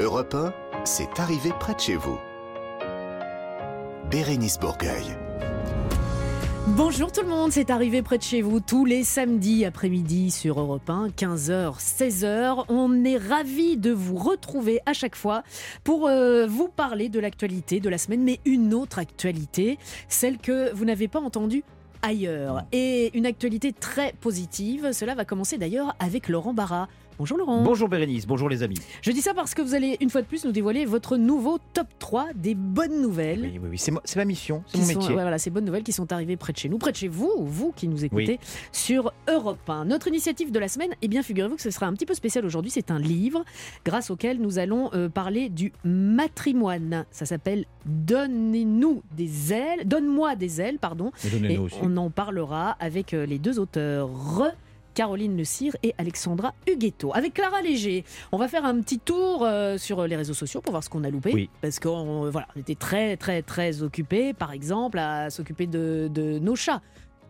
Europe 1, c'est arrivé près de chez vous. Bérénice Bourgueil. Bonjour tout le monde, c'est arrivé près de chez vous tous les samedis après-midi sur Europe 1, 15h, 16h. On est ravis de vous retrouver à chaque fois pour euh, vous parler de l'actualité de la semaine, mais une autre actualité, celle que vous n'avez pas entendue ailleurs. Et une actualité très positive, cela va commencer d'ailleurs avec Laurent Barra. Bonjour Laurent. Bonjour Bérénice, bonjour les amis. Je dis ça parce que vous allez une fois de plus nous dévoiler votre nouveau top 3 des bonnes nouvelles. Oui, oui, oui, c'est, ma mission, c'est mon sont- métier. voilà, ces bonnes nouvelles qui sont arrivées près de chez nous, près de chez vous, vous qui nous écoutez sur Europe 1. Notre initiative de la semaine, eh bien, figurez-vous que ce sera un petit peu spécial aujourd'hui. C'est un livre grâce auquel nous allons euh, parler du matrimoine. Ça s'appelle Donnez-nous des ailes, Donne-moi des ailes, pardon. Et aussi. on en parlera avec euh, les deux auteurs. Caroline Le Cire et Alexandra Huguetto. Avec Clara Léger, on va faire un petit tour euh, sur les réseaux sociaux pour voir ce qu'on a loupé. Oui. Parce qu'on voilà, on était très, très, très occupés, par exemple, à s'occuper de, de nos chats,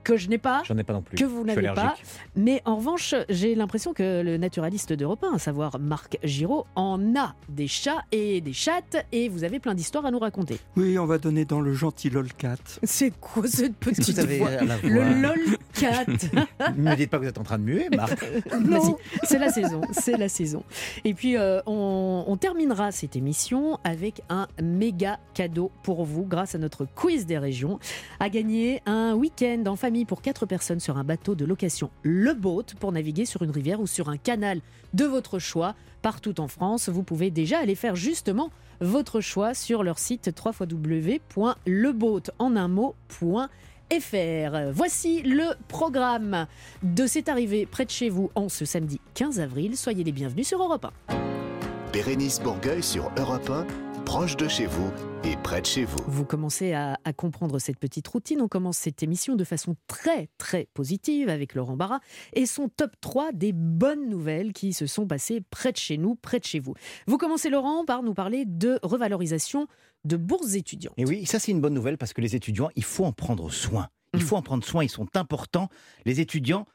que je n'ai pas. J'en ai pas non plus. Que vous n'avez pas. Mais en revanche, j'ai l'impression que le naturaliste d'Europe 1, à savoir Marc Giraud, en a des chats et des chattes, et vous avez plein d'histoires à nous raconter. Oui, on va donner dans le gentil lolcat. C'est quoi cette petite vous avez voix voix Le lolcat Ne me dites pas que vous êtes en train de muer, Marc. Vas-y, c'est la saison, c'est la saison. Et puis euh, on, on terminera cette émission avec un méga cadeau pour vous grâce à notre quiz des régions. À gagner un week-end en famille pour quatre personnes sur un bateau de location Le Boat pour naviguer sur une rivière ou sur un canal de votre choix partout en France. Vous pouvez déjà aller faire justement votre choix sur leur site www.leboat en un mot.fr. Voici le programme de C'est arrivé près de chez vous en ce samedi 15 avril. Soyez les bienvenus sur Europe 1. Bérénice Bourgueil sur Europe 1, proche de chez vous et près de chez vous. Vous commencez à, à comprendre cette petite routine. On commence cette émission de façon très très positive avec Laurent Barra et son top 3 des bonnes nouvelles qui se sont passées près de chez nous, près de chez vous. Vous commencez Laurent par nous parler de revalorisation de bourses étudiantes. Et oui, ça c'est une bonne nouvelle parce que les étudiants, il faut en prendre soin. Il Mm. faut en prendre soin, ils sont importants. Les étudiants,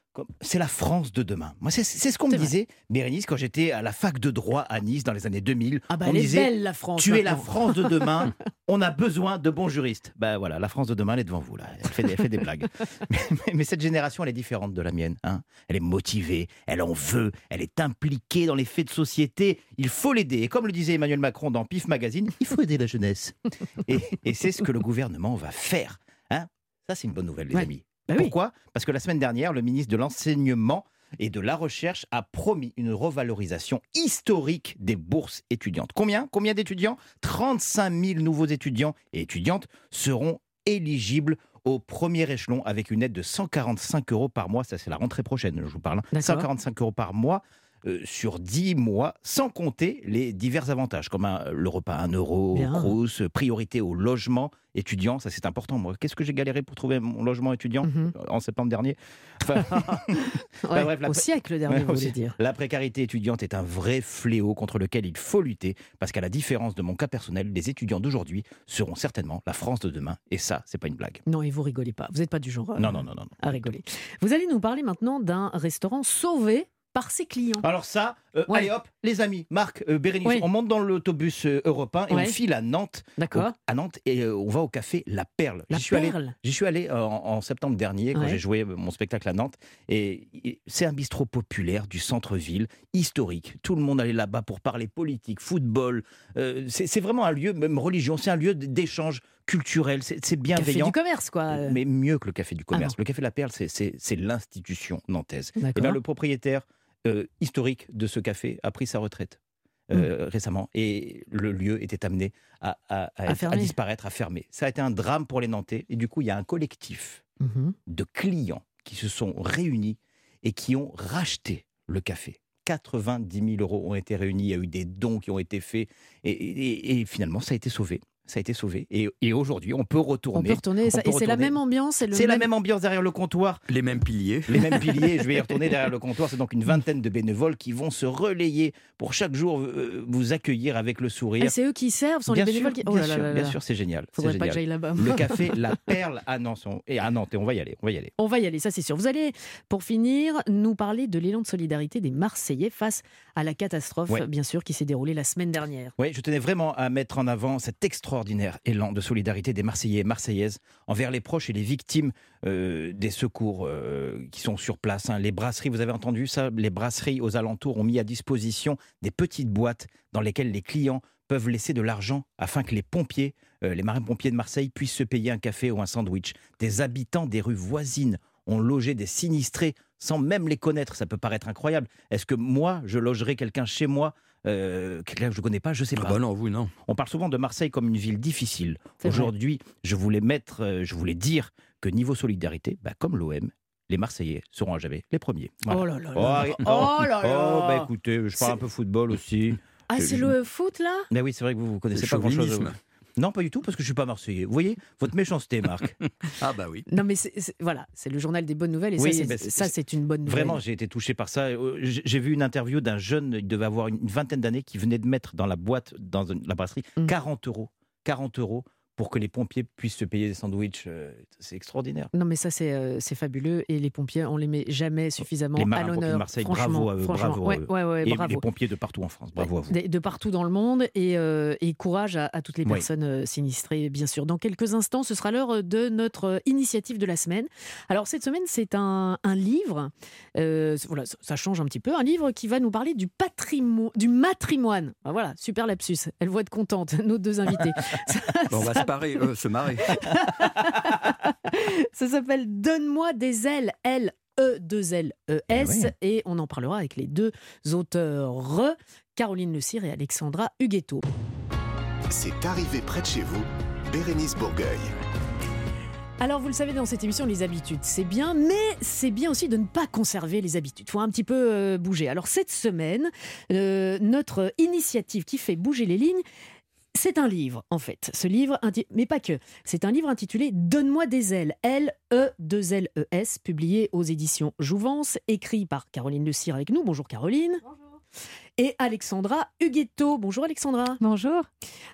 c'est la France de demain. Moi, c'est, ce qu'on me vrai. disait, Bérénice, quand j'étais à la fac de droit à Nice dans les années 2000. Ah bah on elle me est disait, belle la France. tu es la maintenant. France de demain, on a besoin de bons juristes. Ben voilà, la France de demain, elle est devant vous, là. Elle fait des, elle fait des blagues. Mais, mais- mais cette génération, elle est différente de la mienne. hein. Elle est motivée, elle en veut, elle est impliquée dans les faits de société. Il faut l'aider. Et comme le disait Emmanuel Macron dans PIF Magazine, il faut aider la jeunesse. Et, et c'est ce que le gouvernement va faire. hein. Ça, c'est une bonne nouvelle, les Ouais. amis. Bah oui. Pourquoi? Parce que la semaine dernière, le ministre de l'Enseignement et de la Recherche a promis une revalorisation historique des bourses étudiantes. Combien? Combien d'étudiants? 35 000 nouveaux étudiants et étudiantes seront éligibles au premier échelon avec une aide de 145 euros par mois. Ça, c'est la rentrée prochaine, je vous parle. hein. D'accord. 145 euros par mois. Euh, sur 10 mois, sans compter les divers avantages, comme un- le repas à 1 euro. Crous, priorité au logement étudiant, ça c'est important. Moi, qu'est-ce que j'ai galéré pour trouver mon logement étudiant Mhm. en septembre dernier? Enfin, Ouais, bref, la au siècle dernier, Ouais, vous voulez dire. La précarité étudiante est un vrai fléau contre lequel il faut lutter, parce qu'à la différence de mon cas personnel, les étudiants d'aujourd'hui seront certainement la France de demain, et ça, c'est pas une blague. Non, et vous rigolez pas. Vous n'êtes pas du genre euh, non, non, non. non. à rigoler. Vous allez nous parler maintenant d'un restaurant sauvé par ses clients. Alors ça, euh, Ouais. allez hop, les amis, Marc, euh, Bérénice, Oui. on monte dans l'autobus euh, européen et Ouais. on file à Nantes, D'accord à Nantes, et on va au café La Perle. La J'y suis allé perle. J'y suis allé en, en septembre dernier quand Ouais. j'ai joué mon spectacle à Nantes. Et et c'est un bistrot populaire du centre-ville, historique. Tout le monde allait là-bas pour parler politique, football. C'est c'est vraiment un lieu, même religion, c'est un lieu d'échange culturel. C'est c'est Café bienveillant. du commerce, quoi. Mais mieux que le café du commerce. non. le café de la Perle, c'est- c'est c'est l'institution nantaise. Et D'accord. bien, le propriétaire euh, historique de ce café a pris sa retraite euh, récemment et le lieu était amené à, à- à- À fermer. à disparaître, à fermer. Ça a été un drame pour les Nantais et du coup, il y a un collectif Mhm. de clients qui se sont réunis et qui ont racheté le café. 90 000 euros ont été réunis, il y a eu des dons qui ont été faits et, et- et finalement ça a été sauvé. Ça a été sauvé. Et, et aujourd'hui, on peut retourner. On peut retourner, On ça- peut et c'est la même ambiance. C'est la même- ambiance derrière le comptoir. Les mêmes piliers. Les mêmes piliers, je vais y retourner derrière le comptoir. C'est donc une vingtaine de bénévoles qui vont se relayer pour chaque jour euh, vous accueillir avec le sourire. Ah, c'est eux qui servent, sont bien les bénévoles sûr, qui. Oh bien là là sûr, là bien sûr, c'est génial. Faudrait pas que j'aille là-bas. Le café La Perle à Nantes. On- Et à Nantes, et on va y aller, on va y aller. On va y aller, ça c'est sûr. Vous allez, pour finir, nous parler de l'élan de solidarité des Marseillais face à la catastrophe, Ouais. bien sûr, qui s'est déroulée la semaine dernière. Oui, je tenais vraiment à mettre en avant cet extraordinaire élan de solidarité des Marseillais et Marseillaises envers les proches et les victimes euh, des secours euh, qui sont sur place. hein. Les brasseries, vous avez entendu ça? Les brasseries aux alentours ont mis à disposition des petites boîtes dans lesquelles les clients peuvent laisser de l'argent afin que les pompiers, euh, les marins-pompiers de Marseille puissent se payer un café ou un sandwich. Des habitants des rues voisines ont logé des sinistrés sans même les connaître. Ça peut paraître incroyable. Est-ce que moi, je logerais quelqu'un chez moi euh, quelqu'un que je ne connais pas, je sais Ah pas. bah non, vous non. On parle souvent de Marseille comme une ville difficile. Aujourd'hui, je voulais mettre, euh, je voulais dire que niveau solidarité, bah, comme l'OM, les Marseillais seront à jamais les premiers. Voilà. Oh là là Oh, Oh là là. oh, bah écoutez, je parle un peu football aussi. Ah, c'est je- le foot là? Mais oui, c'est vrai que vous, vous connaissez Le pas grand-chose. Non, pas du tout, parce que je suis pas Marseillais. Vous voyez, votre méchanceté, Marc. Ah bah oui. Non, mais voilà, c'est le journal des bonnes nouvelles et Oui, ça, c'est- c'est- ça, c'est une bonne nouvelle. Vraiment, j'ai été touché par ça. Euh, J'ai vu une interview d'un jeune, il devait avoir une vingtaine d'années, qui venait de mettre dans la boîte, dans la brasserie, Mm. 40 euros. 40 euros pour que les pompiers puissent se payer des sandwichs. euh, C'est extraordinaire. Non, mais ça, c'est euh, c'est fabuleux. Et les pompiers, on les met jamais suffisamment Les à marins-pompiers de l'honneur. Marseille, bravo à eux, bravo à Ouais, eux. ouais, ouais, Et bravo. les pompiers de partout en France. Bravo à vous. De, de partout dans le monde et, euh, et courage à, à toutes les personnes sinistrées, bien sûr. Dans quelques instants, ce sera l'heure de notre initiative de la semaine. Alors, cette semaine, c'est un, un livre, euh, voilà, ça, ça change un petit peu, un livre qui va nous parler du, patrimoine, du matrimoine. Voilà, super lapsus. Elle va être contente, nos deux invités. Ça- Bon, on va se, euh, se marrer. Ça s'appelle Donne-moi des ailes, L. E 2 L E S Eh oui. et on en parlera avec les deux auteurs Caroline Le Cire et Alexandra Huguetto. C'est arrivé près de chez vous, Bérénice Bourgueil. Alors vous le savez dans cette émission les habitudes c'est bien mais c'est bien aussi de ne pas conserver les habitudes. faut un petit peu euh, bouger. Alors cette semaine euh, notre initiative qui fait bouger les lignes c'est un livre, en fait. Ce livre, mais pas que. C'est un livre intitulé Donne-moi des ailes, L-E-2-L-E-S, publié aux éditions Jouvence, écrit par Caroline Le Cire avec nous. Bonjour Caroline. Et Alexandra Huguetto. Bonjour Alexandra. Bonjour.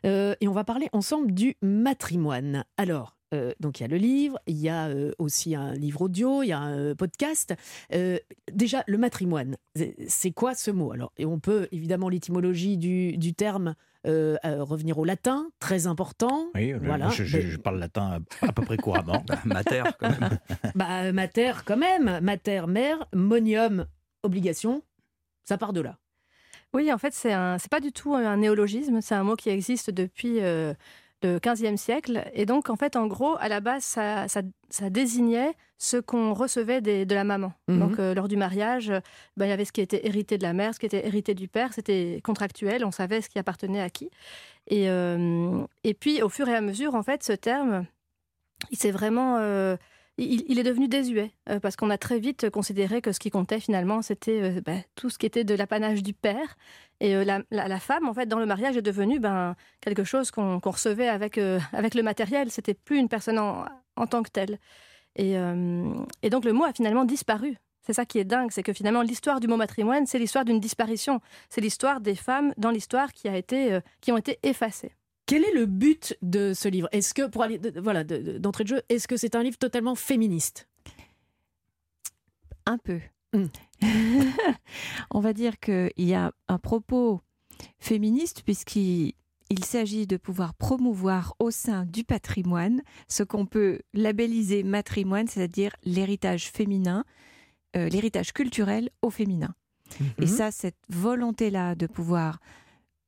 Euh, et on va parler ensemble du matrimoine. Alors, euh, donc il y a le livre, il y a euh, aussi un livre audio, il y a un podcast. Euh, déjà, le matrimoine, c'est- c'est quoi ce mot? Alors, et on peut évidemment l'étymologie du, du terme euh, euh, revenir au latin, très important. Oui, Voilà. je, je- Mais- je parle latin à, peu près couramment. Bah, mater, quand même. Bah, mater quand même, mater, mère, monium, obligation, ça part de là. Oui, en fait, c'est un, c'est pas du tout un néologisme. C'est un mot qui existe depuis euh, le 15e siècle. Et donc, en fait, en gros, à la base, ça, ça, ça désignait ce qu'on recevait des- de la maman. Mhm. Donc, euh, lors du mariage, euh, ben, il y avait ce qui était hérité de la mère, ce qui était hérité du père. C'était contractuel. On savait ce qui appartenait à qui. Et, euh, et puis, au fur et à mesure, en fait, ce terme, il s'est vraiment. euh, il, est devenu désuet euh, parce qu'on a très vite considéré que ce qui comptait finalement c'était euh, ben, tout ce qui était de l'apanage du père et euh, la, femme en fait dans le mariage est devenue ben, quelque chose qu'on recevait avec, le matériel c'était plus une personne en, tant que telle et, et donc le mot a finalement disparu c'est ça qui est dingue, c'est que finalement l'histoire du mot matrimoine, c'est l'histoire d'une disparition. C'est l'histoire des femmes dans l'histoire qui a été, qui ont été effacées. Quel est le but de ce livre? Est-ce que, pour aller, de- de- voilà, de- de- d'entrée de jeu, est-ce que c'est un livre totalement féministe? Un peu. Mm. On va dire qu'il y a un propos féministe puisqu'il il s'agit de pouvoir promouvoir au sein du patrimoine ce qu'on peut labelliser matrimoine, c'est-à-dire l'héritage féminin, euh, l'héritage culturel au féminin. Et Mhm. ça, cette volonté-là de pouvoir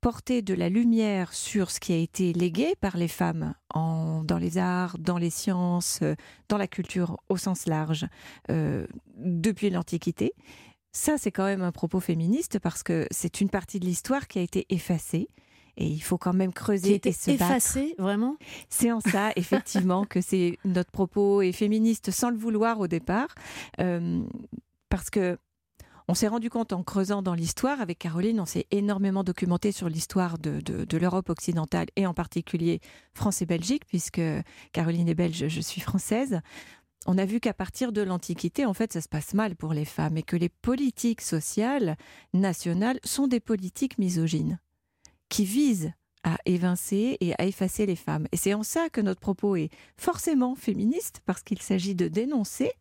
porter de la lumière sur ce qui a été légué par les femmes en- dans les arts, dans les sciences, euh, dans la culture au sens large, euh, depuis l'Antiquité, ça c'est quand même un propos féministe parce que c'est une partie de l'histoire qui a été effacée. Et il faut quand même qui a creuser été et se battre. effacé, vraiment? C'est en ça, effectivement, que c'est notre propos est féministe sans le vouloir au départ, Euh, parce que on s'est rendu compte en creusant dans l'histoire, avec Caroline, on s'est énormément documenté sur l'histoire de, l'Europe occidentale et en particulier France et Belgique, puisque Caroline est belge, je suis française. On a vu qu'à partir de l'Antiquité, en fait, ça se passe mal pour les femmes et que les politiques sociales nationales sont des politiques misogynes qui visent à évincer et à effacer les femmes. Et c'est en ça que notre propos est forcément féministe, parce qu'il s'agit de dénoncer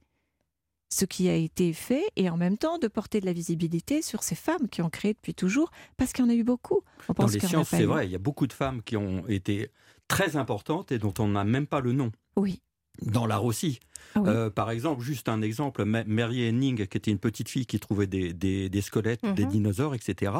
ce qui a été fait et en même temps de porter de la visibilité sur ces femmes qui ont créé depuis toujours, parce qu'il y en a eu beaucoup. On Dans pense les en a sciences, c'est vrai, il y a beaucoup de femmes qui ont été très importantes et dont on n'a même pas le nom. Oui. Dans l'art aussi. Ah oui. Euh, par exemple, juste un exemple, Ma- Mary Henning, qui était une petite fille qui trouvait des, des- des squelettes, des Mhm. dinosaures, etc.,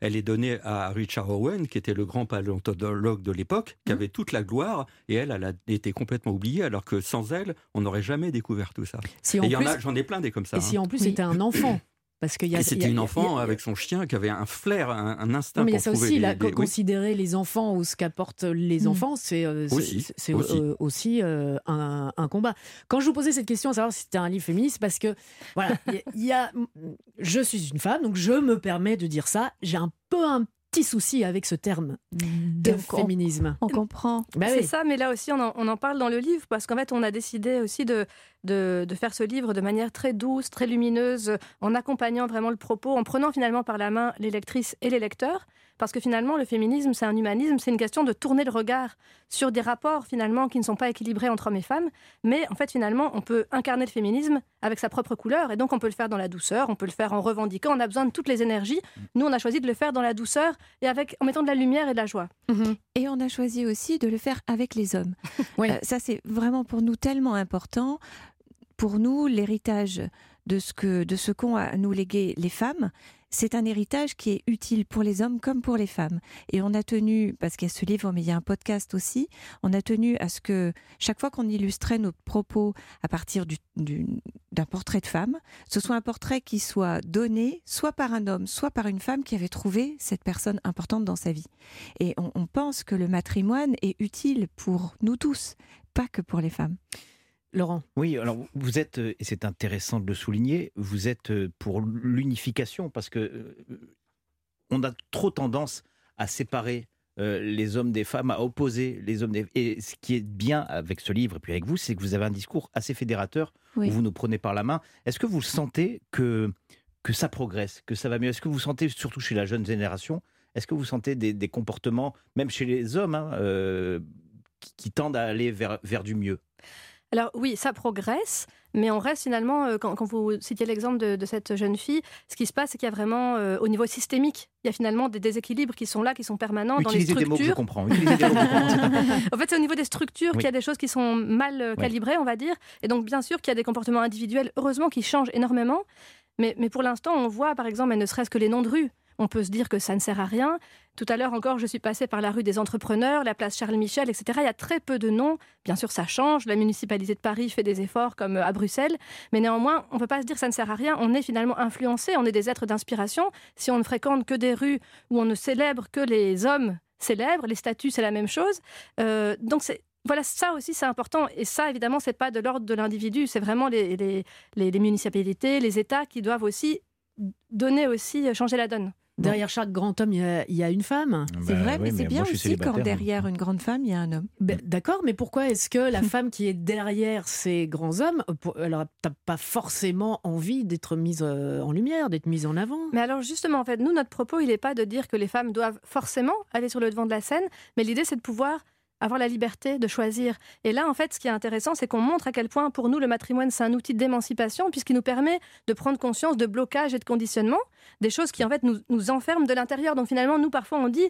elle est donnée à Richard Owen, qui était le grand paléontologue de l'époque, qui Mhm. avait toute la gloire, et elle, elle a été complètement oubliée, alors que sans elle, on n'aurait jamais découvert tout ça. Si Et en il y en plus, a, j'en ai plein des comme ça. et si hein. en plus Oui. c'était un enfant. Parce qu'il y a, c'était une enfant a- avec son chien qui avait un flair, un, un instinct Non, mais il y a ça aussi, oui. considérer les enfants ou ce qu'apportent les Mm. enfants, c'est euh, c'est- Aussi, c'est aussi. euh, aussi, euh, un, un combat. Quand je vous posais cette question, à savoir si c'était un livre féministe, parce que voilà, il y a- il y a, je suis une femme, donc je me permets de dire ça. J'ai un peu un petit souci avec ce terme de Donc, on- féminisme. On comprend. Bah c'est oui. ça, mais là aussi, on en, on en parle dans le livre, parce qu'en fait, on a décidé aussi de, de, de faire ce livre de manière très douce, très lumineuse, en accompagnant vraiment le propos, en prenant finalement par la main les lectrices et les lecteurs, parce que finalement, le féminisme, c'est un humanisme, c'est une question de tourner le regard sur des rapports finalement qui ne sont pas équilibrés entre hommes et femmes, mais en fait, finalement, on peut incarner le féminisme avec sa propre couleur, et donc on peut le faire dans la douceur, on peut le faire en revendiquant, on a besoin de toutes les énergies. Nous, on a choisi de le faire dans la douceur et avec, en mettant de la lumière et de la joie. Mhm. Et on a choisi aussi de le faire avec les hommes. Oui. Euh, ça, c'est vraiment pour nous tellement important. Pour nous, l'héritage de ce que de ce qu'ont à nous léguer les femmes, c'est un héritage qui est utile pour les hommes comme pour les femmes. Et on a tenu, parce qu'il y a ce livre, mais il y a un podcast aussi, on a tenu à ce que chaque fois qu'on illustrait nos propos à partir du- du- d'un portrait de femme, ce soit un portrait qui soit donné soit par un homme, soit par une femme qui avait trouvé cette personne importante dans sa vie. Et on, on pense que le matrimoine est utile pour nous tous, pas que pour les femmes. Laurent, Oui, alors vous êtes, euh, et c'est intéressant de le souligner, vous êtes euh, pour l'unification parce que euh, on a trop tendance à séparer euh, les hommes des femmes, à opposer les hommes des Et ce qui est bien avec ce livre et puis avec vous, c'est que vous avez un discours assez fédérateur Oui. où vous nous prenez par la main. Est-ce que vous sentez que, que ça progresse, que ça va mieux? Est-ce que vous sentez, surtout chez la jeune génération, est-ce que vous sentez des, des comportements, même chez les hommes, hein, euh, qui, qui tendent à aller vers, vers du mieux? Alors oui, ça progresse, mais on reste finalement, euh, quand, quand vous citiez l'exemple de, de cette jeune fille, ce qui se passe, c'est qu'il y a vraiment, euh, au niveau systémique, il y a finalement des déséquilibres qui sont là, qui sont permanents dans les Utilisez des mots que je structures. comprends. Des mots que je comprends, important. En fait, c'est au niveau des structures Oui. qu'il y a des choses qui sont mal euh, calibrées, on va dire. Et donc, bien sûr qu'il y a des comportements individuels, heureusement, qui changent énormément. Mais, mais pour l'instant, on voit, par exemple, mais ne serait-ce que les noms de rues. On peut se dire que ça ne sert à rien. Tout à l'heure encore, je suis passée par la rue des entrepreneurs, la place Charles Michel, etc. Il y a très peu de noms. Bien sûr, ça change. La municipalité de Paris fait des efforts comme euh, à Bruxelles. Mais néanmoins, on ne peut pas se dire que ça ne sert à rien. On est finalement influencé, on est des êtres d'inspiration. Si on ne fréquente que des rues où on ne célèbre que les hommes célèbres, les statuts, c'est la même chose. Euh, donc. Voilà, ça aussi c'est important. Et ça, évidemment, c'est pas de l'ordre de l'individu. C'est vraiment les- les municipalités, les États qui doivent aussi donner aussi, euh, changer la donne. Derrière chaque grand homme, il y a, il y a une femme. C'est Bah vrai, oui, mais c'est bien moi, aussi quand hein. derrière une grande femme, il y a un homme. Ben, D'accord, mais pourquoi est-ce que la femme qui est derrière ces grands hommes, euh, elle n'a pas forcément envie d'être mise euh, en lumière, d'être mise en avant? Mais alors justement, en fait, nous, notre propos, il n'est pas de dire que les femmes doivent forcément aller sur le devant de la scène, mais l'idée, c'est de pouvoir avoir la liberté de choisir. Et là, en fait, ce qui est intéressant, c'est qu'on montre à quel point, pour nous, le matrimoine, c'est un outil d'émancipation, puisqu'il nous permet de prendre conscience de blocage et de conditionnement, des choses qui, en fait, nous, nous enferment de l'intérieur. Donc, finalement, nous, parfois, on dit,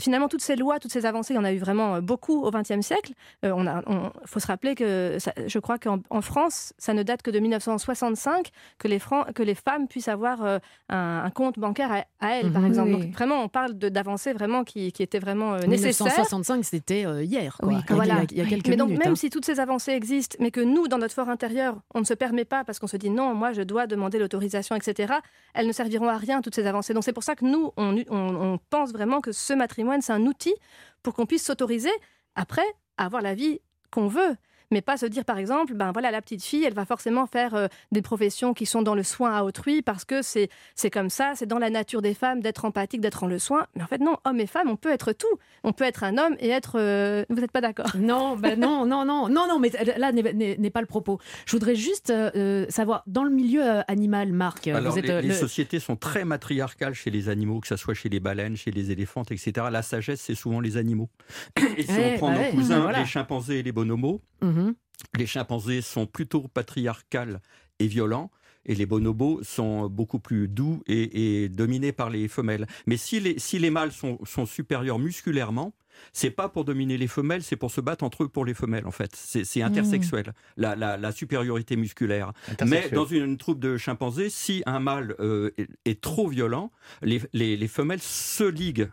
finalement, toutes ces lois, toutes ces avancées, il y en a eu vraiment euh, beaucoup au XXe siècle. Il on a- on- faut se rappeler que, ça- je crois qu'en en France, ça ne date que de 1965, que les, Fran- que les femmes puissent avoir euh, un, un compte bancaire à, à elles, par Mhm. exemple. Oui. Donc, vraiment, on parle d'avancées vraiment qui, qui étaient vraiment euh, nécessaires. 1965, c'était euh, hier, quoi. Oui, il, y a, voilà. il y a quelques Mais donc, minutes. même hein. si toutes ces avancées existent, mais que nous, dans notre fort intérieur, on ne se permet pas parce qu'on se dit non, moi, je dois demander l'autorisation, etc., elles ne serviront à rien, toutes ces avancées. Donc, c'est pour ça que nous, on, on- on pense vraiment que ce matrimoine, c'est un outil pour qu'on puisse s'autoriser, après, à avoir la vie qu'on veut. Mais pas se dire par exemple, ben voilà, la petite fille, elle va forcément faire euh, des professions qui sont dans le soin à autrui parce que c'est c'est comme ça, c'est dans la nature des femmes d'être empathique, d'être en le soin. Mais en fait non, hommes et femmes, on peut être tout. On peut être un homme et être. euh, Vous n'êtes pas d'accord? Non, ben non, non, non, non, non, mais là n'est- pas le propos. Je voudrais juste euh, savoir, dans le milieu euh, animal, Marc, Alors, vous êtes les, euh, les le- sociétés sont très matriarcales chez les animaux, que ce soit chez les baleines, chez les éléphantes, etc. La sagesse, c'est souvent les animaux. Et si Ouais, on prend bah nos ouais, cousins, voilà. les chimpanzés et les bonobos, Mhm. Les chimpanzés sont plutôt patriarcales et violents. Et les bonobos sont beaucoup plus doux et, et dominés par les femelles. Mais si les, si les mâles sont, sont supérieurs musculairement, c'est pas pour dominer les femelles, c'est pour se battre entre eux pour les femelles, en fait. C'est intersexuel, la, la- la supériorité musculaire. Mais dans une, une troupe de chimpanzés, si un mâle euh, est, est trop violent, les, les- les femelles se liguent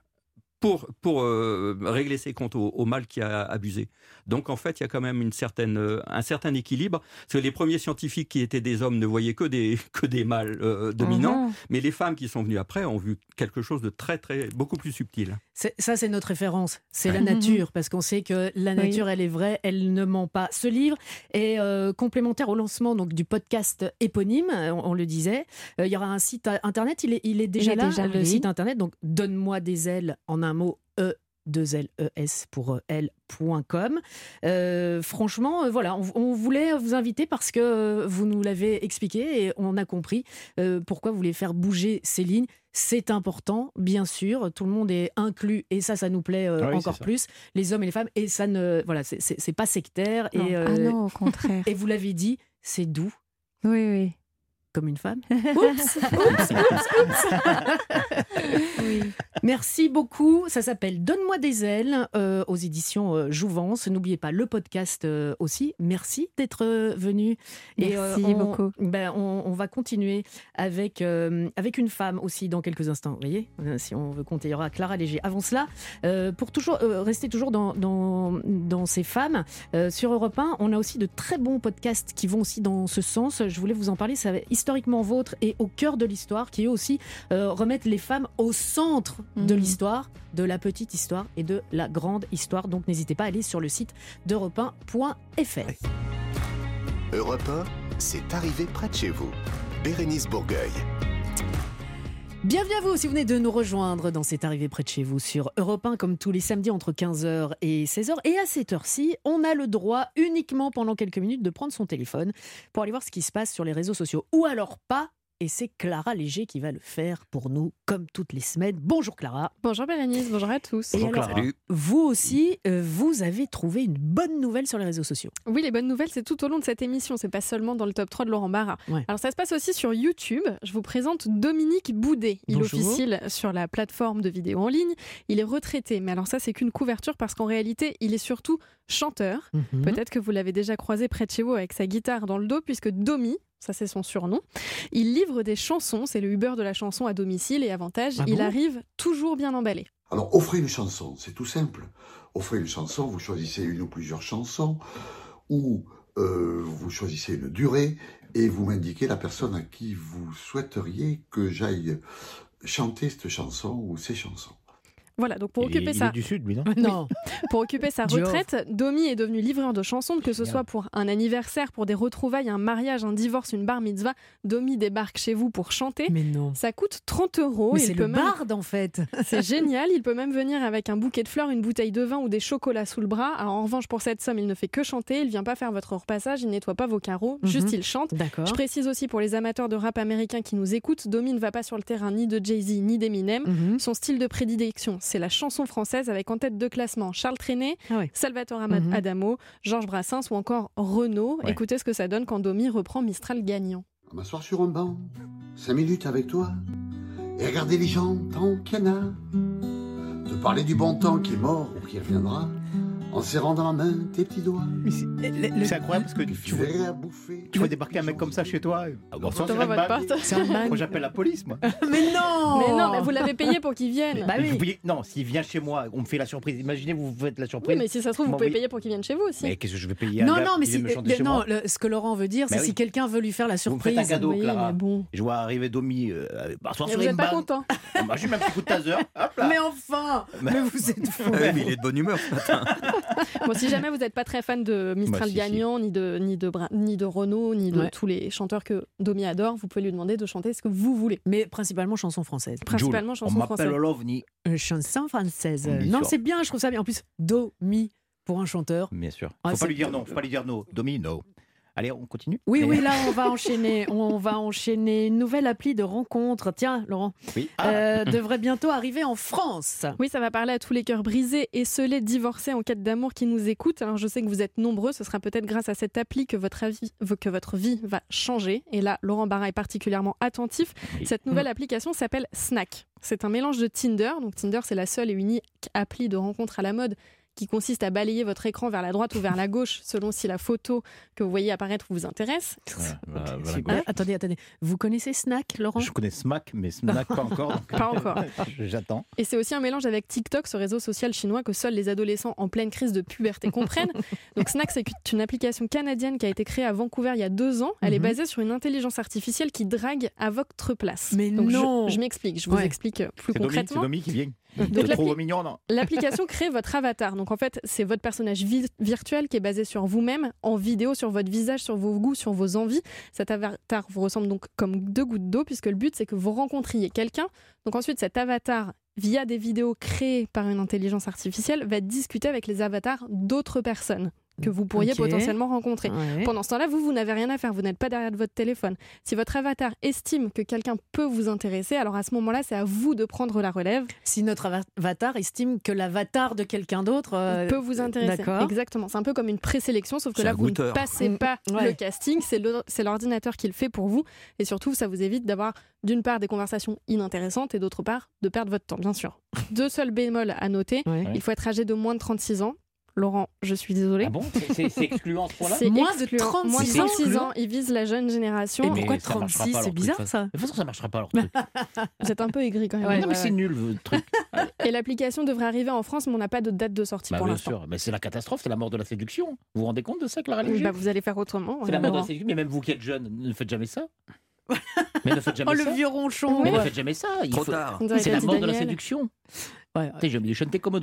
pour, pour euh, régler ses comptes au, au mâle qui a abusé. Donc en fait, il y a quand même une certaine, euh, un certain équilibre. Parce que les premiers scientifiques qui étaient des hommes ne voyaient que des, que des mâles euh, dominants, Mhm. mais les femmes qui sont venues après ont vu quelque chose de très, très, beaucoup plus subtil. C'est- Ça, c'est notre référence. C'est la nature, parce qu'on sait que la Oui. nature, elle est vraie, elle ne ment pas. Ce livre est euh, complémentaire au lancement donc, du podcast éponyme, on, on le disait. Euh, il y aura un site internet, il est, il est déjà est là, déjà, le oui. site internet. Donc, donne-moi des ailes en un mot, E. 2 L E S pour euh, L.com. Euh, franchement, euh, voilà, on, on voulait vous inviter parce que euh, vous nous l'avez expliqué et on a compris euh, pourquoi vous voulez faire bouger ces lignes. C'est important, bien sûr. Tout le monde est inclus et ça, ça nous plaît euh, Ah oui, encore plus. Les hommes et les femmes et ça ne, voilà, c'est- pas sectaire Non. et euh, Ah non, au contraire. et vous l'avez dit, c'est doux Oui, oui. Comme une femme. Oups, oups, oups, oups. oui. Merci beaucoup. Ça s'appelle Donne-moi des ailes euh, aux éditions euh, Jouvence. N'oubliez pas le podcast euh, aussi. Merci d'être euh, venu. Merci on, beaucoup. ben, on, on va continuer avec, euh, avec une femme aussi dans quelques instants. Vous voyez, Euh, si on veut compter, il y aura Clara Léger. Avant cela, euh, pour toujours euh, rester toujours dans, dans, dans ces femmes, euh, sur Europe 1, on a aussi de très bons podcasts qui vont aussi dans ce sens. Je voulais vous en parler. Ça historiquement vôtre et au cœur de l'histoire, qui eux aussi euh, remettent les femmes au centre de Mhm. l'histoire, de la petite histoire et de la grande histoire. Donc n'hésitez pas à aller sur le site d'europe 1.fr. Europe 1, c'est arrivé près de chez vous. Bérénice Bourgueil. Bienvenue à vous si vous venez de nous rejoindre dans cette arrivée près de chez vous sur Europe 1 comme tous les samedis entre 15h et 16h. Et à cette heure-ci, on a le droit uniquement pendant quelques minutes de prendre son téléphone pour aller voir ce qui se passe sur les réseaux sociaux. Ou alors pas. Et c'est Clara Léger qui va le faire pour nous comme toutes les semaines. Bonjour Clara. Bonjour Bérénice, bonjour à tous. Et Bonjour alors, Clara. Vous aussi, euh, vous avez trouvé une bonne nouvelle sur les réseaux sociaux. Oui, les bonnes nouvelles, c'est tout au long de cette émission. C'est pas seulement dans le top 3 de Laurent Barra. Ouais. Alors, ça se passe aussi sur YouTube. Je vous présente Dominique Boudet. Il Bonjour. officie sur la plateforme de vidéo en ligne. Il est retraité. Mais alors, ça, c'est qu'une couverture parce qu'en réalité, il est surtout chanteur. Mhm. Peut-être que vous l'avez déjà croisé près de chez vous avec sa guitare dans le dos, puisque Domi, ça c'est son surnom, il livre des chansons. C'est le Uber de la chanson à domicile. Et avantage, Ah il bon arrive toujours bien emballé. Alors, offrez une chanson, c'est tout simple. Offrez une chanson, vous choisissez une ou plusieurs chansons, ou euh, vous choisissez une durée, et vous m'indiquez la personne à qui vous souhaiteriez que j'aille chanter cette chanson ou ces chansons. Voilà, donc pour Il est- occuper il ça. est du sud, lui, non Non. Pour occuper sa retraite, Domi est devenu livreur de chansons, que ce soit pour un anniversaire, pour des retrouvailles, un mariage, un divorce, une bar mitzvah. Domi débarque chez vous pour chanter. Mais non. Ça coûte 30 euros. Mais Il c'est peut le même- barde en fait. C'est génial. Il peut même venir avec un bouquet de fleurs, une bouteille de vin ou des chocolats sous le bras. Alors, en revanche, pour cette somme, il ne fait que chanter. Il vient pas faire votre repassage. Il nettoie pas vos carreaux. Mhm. Juste, il chante. D'accord. Je précise aussi pour les amateurs de rap américain qui nous écoutent, Domi ne va pas sur le terrain ni de Jay-Z ni d'Eminem. Mhm. Son style de prédilection, c'est la chanson française avec en tête de classement Charles Trenet, Ah. Salvatore Mhm. Adamo, Georges Brassens ou encore Renaud. Ouais. Écoutez ce que ça donne quand Domi reprend Mistral gagnant. M'asseoir sur un banc, cinq minutes avec toi, et regarder les gens tant qu'il y en a. Te parler du bon temps qui est mort ou qui reviendra, en serrant dans la main tes petits doigts. Mais c'est- C'est incroyable parce que Tu tu vois, tu vois débarquer un mec comme ça chez toi. Ah, bon, c'est un votre bag. porte. C'est un. Moi, j'appelle la police, moi. Mais non Mais non, mais vous l'avez payé pour qu'il vienne. Bah Mais oui. vous voyez- non, s'il vient chez moi, on me fait la surprise. Imaginez, vous faites la Oui, surprise. mais si ça se trouve, vous pouvez payer pour qu'il vienne chez vous aussi. Mais qu'est-ce que je vais payer Non, non, mais si, euh, non, le- ce que Laurent veut dire, c'est Bah si oui. quelqu'un veut lui faire la Vous me faites un surprise. cadeau, Oui, Clara. mais bon. Je vois arriver Domi, euh, bah, soir vous n'êtes pas content. Bah, je lui mets un petit coup de taser. Mais enfin Mais vous êtes fou il est de bonne humeur ce matin. Bon, si jamais vous n'êtes pas très fan de Mistral Moi, si, si. gagnant, ni de ni de Bra- ni de Renault, ni de Ouais. tous les chanteurs que Domi adore, vous pouvez lui demander de chanter ce que vous voulez. Mais principalement chansons françaises. Principalement Jules, On chansons m'appelle françaises. l'OVNI. Euh, chanson française. On Non, c'est bien, je trouve ça bien. En plus, do, mi pour un chanteur. Bien sûr. Faut pas lui dire non. Faut pas lui dire no. Domi, no. Allez, on continue. Oui, oui, là, on va enchaîner. On va enchaîner une nouvelle appli de rencontre. Tiens, Laurent, Oui. Ah, euh, devrait bientôt arriver en France. Oui, ça va parler à tous les cœurs brisés, esselés, divorcés en quête d'amour qui nous écoutent. Alors je sais que vous êtes nombreux, ce sera peut-être grâce à cette appli que votre, avis, que votre vie va changer. Et là, Laurent Barra est particulièrement attentif. Oui. Cette nouvelle application s'appelle Snack. C'est un mélange de Tinder. Donc Tinder, c'est la seule et unique appli de rencontre à la mode qui consiste à balayer votre écran vers la droite ou vers la gauche selon si la photo que vous voyez apparaître vous intéresse. Voilà, Super. gauche. attendez, attendez. Vous connaissez Snack, Laurent? Je connais Smack, mais Snack pas encore. donc- Pas encore. J'attends. Et c'est aussi un mélange avec TikTok, ce réseau social chinois que seuls les adolescents en pleine crise de puberté comprennent. Donc Snack, c'est une application canadienne qui a été créée à Vancouver il y a deux ans. Elle est Mhm. basée sur une intelligence artificielle qui drague à votre place. Mais Donc je- non. Je, m'explique, je vous Ouais. explique plus Domi, c'est concrètement. Domi qui vient. Donc L'application crée votre avatar. Donc en fait, c'est votre personnage vi- virtuel qui est basé sur vous-même, en vidéo, sur votre visage, sur vos goûts, sur vos envies. Cet avatar vous ressemble donc comme deux gouttes d'eau, puisque le but c'est que vous rencontriez quelqu'un. Donc ensuite, cet avatar, via des vidéos créées par une intelligence artificielle, va discuter avec les avatars d'autres personnes que vous pourriez potentiellement rencontrer. Ouais. Pendant ce temps-là, vous, vous n'avez rien à faire, vous n'êtes pas derrière votre téléphone. Si votre avatar estime que quelqu'un peut vous intéresser, alors à ce moment-là, c'est à vous de prendre la relève. Si notre ava- avatar estime que l'avatar de quelqu'un d'autre euh, peut vous intéresser. D'accord. Exactement. C'est un peu comme une présélection, sauf que là, vous ne passez Mm, pas ouais. le casting, c'est l'ordinateur qui le fait pour vous. Et surtout, ça vous évite d'avoir, d'une part, des conversations inintéressantes et d'autre part, de perdre votre temps, bien sûr. Deux seuls bémols à noter. Ouais. Il faut être âgé de moins de 36 ans. Laurent, je suis désolée. Ah bon C'est- excluant ce point-là C'est Moins de excluant. 36 Moins de ans 36 ans, ils visent la jeune génération. Et Mais pourquoi ça marchera 36 pas, C'est bizarre ça. De toute façon, ça marchera pas leur truc. Vous êtes un peu aigri quand même. Ouais, non, mais c'est nul le truc. Et l'application devrait arriver en France, mais on n'a pas de date de sortie Bah, pour bien sûr, mais c'est la catastrophe, c'est la mort de la séduction. Vous vous rendez compte de ça, Clara Oui, bah, vous allez faire autrement. C'est la euh, mort de la séduction, mais même vous qui êtes jeune, ne faites jamais ça. mais ne faites jamais Oh, ça. le vieux ronchon Mais ne faites jamais ça. Il Trop faut- tard. C'est la mort de la séduction. Ouais, me dis, je ne t'ai comme.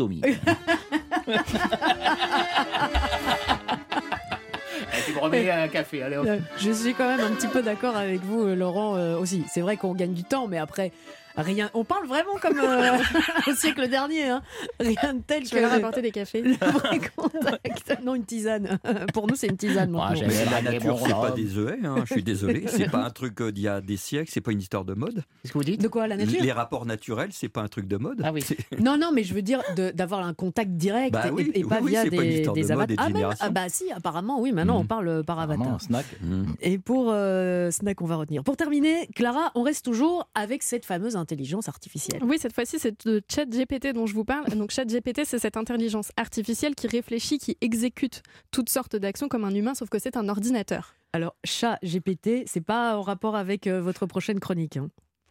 Tu me remets un café, allez hop. Euh, Je suis quand même un petit peu d'accord avec vous, euh, Laurent, euh, aussi. C'est vrai qu'on gagne du temps, mais après, rien. On parle vraiment comme euh, au siècle dernier. hein. Rien de tel Je que vais leur apporter des cafés. le vrai contact. Non, une tisane. Pour nous, c'est une tisane. Ah, Mais bien la nature, c'est pas des œufs, hein, je suis désolé. C'est pas un truc euh, d'il y a des siècles, c'est pas une histoire de mode. Qu'est-ce que vous dites? De quoi, la nature? Les rapports naturels, c'est pas un truc de mode. Ah oui. Non, non, mais je veux dire d'avoir un contact direct Bah et, oui, et pas oui, oui, via pas des, mode avatars. Ah, même- génération. ah bah si, apparemment, oui, maintenant on Mhm. parle par avatar. Snack. Mm. Et pour euh, Snack, on va retenir. Pour terminer, Clara, on reste toujours avec cette fameuse intelligence artificielle. Oui, cette fois-ci, c'est de ChatGPT dont je vous parle. Donc, ChatGPT, c'est cette intelligence artificielle qui réfléchit, qui exécute toutes sortes d'actions comme un humain, sauf que c'est un ordinateur. Alors, chat GPT, c'est pas en rapport avec euh, votre prochaine chronique. hein.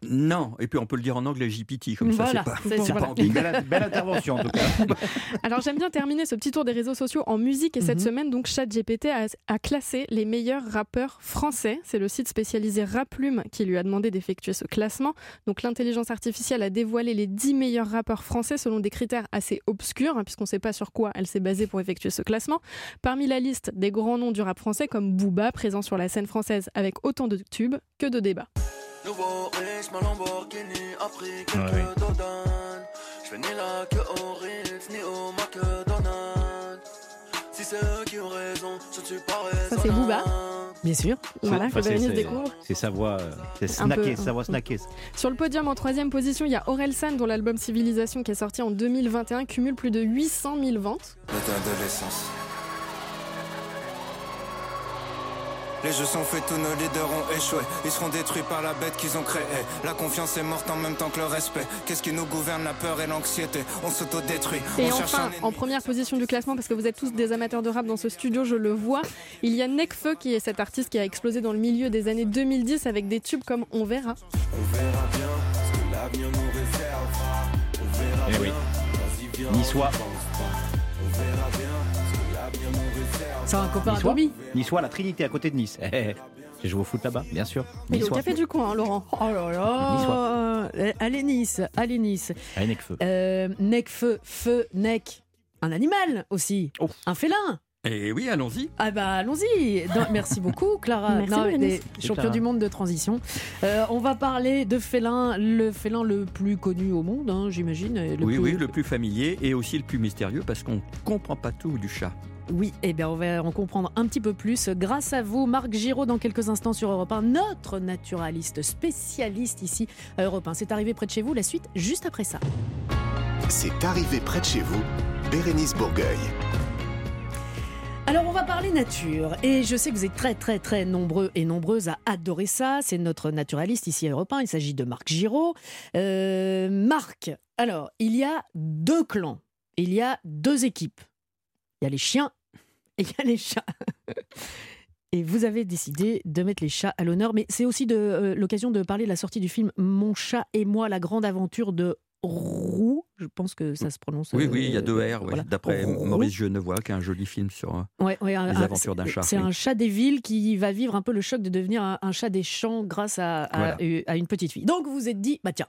Non, et puis on peut le dire en anglais GPT, comme Voilà, ça, c'est pas, c'est pas. Belle, belle intervention en tout cas. Alors, j'aime bien terminer ce petit tour des réseaux sociaux en musique. Et cette Mhm. semaine, donc, ChatGPT a, a classé les meilleurs rappeurs français. C'est le site spécialisé Raplume qui lui a demandé d'effectuer ce classement. Donc, l'intelligence artificielle a dévoilé les 10 meilleurs rappeurs français selon des critères assez obscurs, hein, puisqu'on ne sait pas sur quoi elle s'est basée pour effectuer ce classement. Parmi la liste des grands noms du rap français, comme Booba, présent sur la scène française avec autant de tubes que de débats. Nouveau riche, ma Lamborghini a pris quelques Ouais. dodanes. Je fais ni la queue au Ritz, ni au McDonald's. Si c'est eux qui ont raison, je ne suis pas Ça, c'est Booba. Bien sûr. Voilà, que c'est- découvre. C'est sa voix, euh, c'est snacké, un sa voix snacké. Sur le podium en troisième position, il y a Aurel San dont l'album Civilisation qui est sorti en 2021 cumule plus de 800 000 ventes. Notre adolescence. Les jeux sont faits, tous nos leaders ont échoué. Ils seront détruits par la bête qu'ils ont créée. La confiance est morte en même temps que le respect. Qu'est-ce qui nous gouverne La peur et l'anxiété? On s'autodétruit. Et on cherche enfin, en première position du classement, parce que vous êtes tous des amateurs de rap dans ce studio, je le vois, il y a Nekfeu qui est cet artiste qui a explosé dans le milieu des années 2010 avec des tubes comme On verra. On verra bien ce que l'avenir nous réserve. On verra Eh oui. bien. Vas-y, viens, Niçois. On verra bien C'est un copain à Niçois. Niçois, la Trinité à côté de Nice. Eh, eh, J'ai joué au foot là-bas, bien sûr. Il est au Niçois. café du coin, hein, Laurent. Oh là là Euh, Allez Nice, allez Nice. Allez, Necfeu. Euh, Necfeu, feu, nec. un animal aussi, Oh. un félin. Et oui, allons-y. Ah bah allons-y. Merci beaucoup, Clara. Merci, Non, Bérénice. des champions Clara. du monde de transition. Euh, on va parler de félin, le félin le plus connu au monde, hein, j'imagine. oui, plus- oui, le plus familier et aussi le plus mystérieux parce qu'on comprend pas tout du chat. Oui, eh bien on va en comprendre un petit peu plus grâce à vous, Marc Giraud, dans quelques instants sur Europe 1, notre naturaliste spécialiste ici à Europe 1. C'est arrivé près de chez vous, la suite juste après ça. C'est arrivé près de chez vous, Bérénice Bourgueil. Alors on va parler nature et je sais que vous êtes très très très nombreux et nombreuses à adorer ça. C'est notre naturaliste ici à Europe 1, il s'agit de Marc Giraud. Euh, Marc, alors il y a deux clans, il y a deux équipes. Y a les chiens et il y a les chats. Et vous avez décidé de mettre les chats à l'honneur, mais c'est aussi de, euh, l'occasion de parler de la sortie du film Mon chat et moi, la grande aventure de Roux. Je pense que ça se prononce. Oui, euh, oui, il y a deux R, d'après. Maurice Genevoix, qui a un joli film sur. euh, Ouais, Les un- aventures d'un chat, C'est oui. un chat des villes qui va vivre un peu le choc de devenir un, un chat des champs grâce à, à- à une petite fille. Donc vous vous êtes dit, bah tiens,